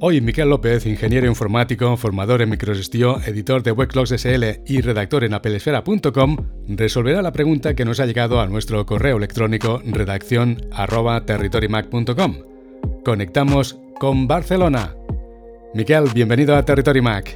Hoy Miquel López, ingeniero informático, formador en microgestión, editor de Webclocks SL y redactor en apelesfera.com, resolverá la pregunta que nos ha llegado a nuestro correo electrónico redacción Conectamos con Barcelona. Miquel, bienvenido a Territory Mac.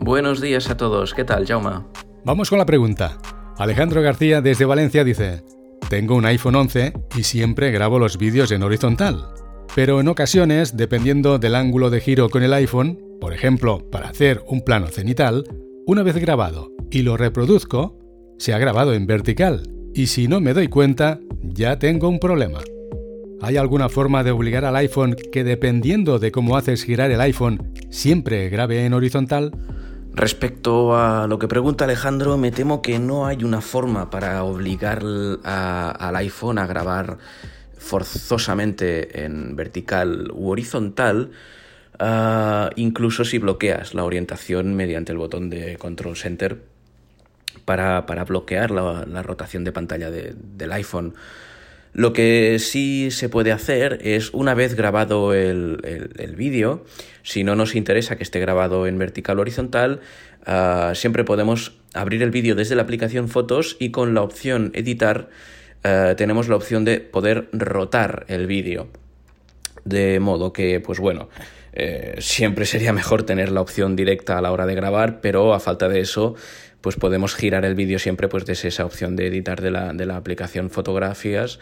Buenos días a todos, ¿qué tal, Jauma? Vamos con la pregunta. Alejandro García desde Valencia dice, tengo un iPhone 11 y siempre grabo los vídeos en horizontal. Pero en ocasiones, dependiendo del ángulo de giro con el iPhone, por ejemplo, para hacer un plano cenital, una vez grabado y lo reproduzco, se ha grabado en vertical, y si no me doy cuenta, ya tengo un problema. ¿Hay alguna forma de obligar al iPhone que dependiendo de cómo haces girar el iPhone, siempre grabe en horizontal? Respecto a lo que pregunta Alejandro, me temo que no hay una forma para obligar al iPhone a grabar forzosamente en vertical u horizontal, ah, incluso si bloqueas la orientación mediante el botón de Control Center para, bloquear la, rotación de pantalla del iPhone. Lo que sí se puede hacer es, una vez grabado el, vídeo, si no nos interesa que esté grabado en vertical o horizontal, ah, siempre podemos abrir el vídeo desde la aplicación Fotos y con la opción Editar eh, tenemos la opción de poder rotar el vídeo. De modo que, pues bueno, eh, siempre sería mejor tener la opción directa a la hora de grabar, pero a falta de eso, pues podemos girar el vídeo siempre pues desde esa opción de editar de la, de la aplicación fotografías,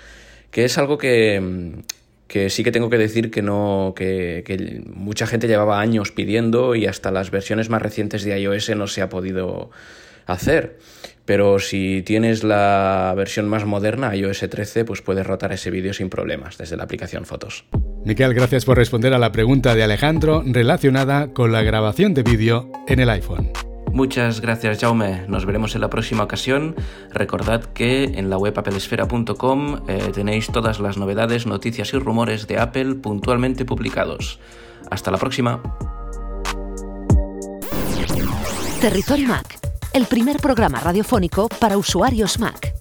que es algo que, que sí que tengo que decir que no que, que, mucha gente llevaba años pidiendo y hasta las versiones más recientes de iOS no se ha podido hacer. Pero si tienes la versión más moderna, iOS 13, pues puedes rotar ese vídeo sin problemas desde la aplicación Fotos. Miquel, gracias por responder a la pregunta de Alejandro relacionada con la grabación de vídeo en el iPhone. Muchas gracias Jaume, nos veremos en la próxima ocasión. Recordad que en la web applesfera.com eh, tenéis todas las novedades, noticias y rumores de Apple puntualmente publicados. Hasta la próxima. Territorio Mac, el primer programa radiofónico para usuarios Mac.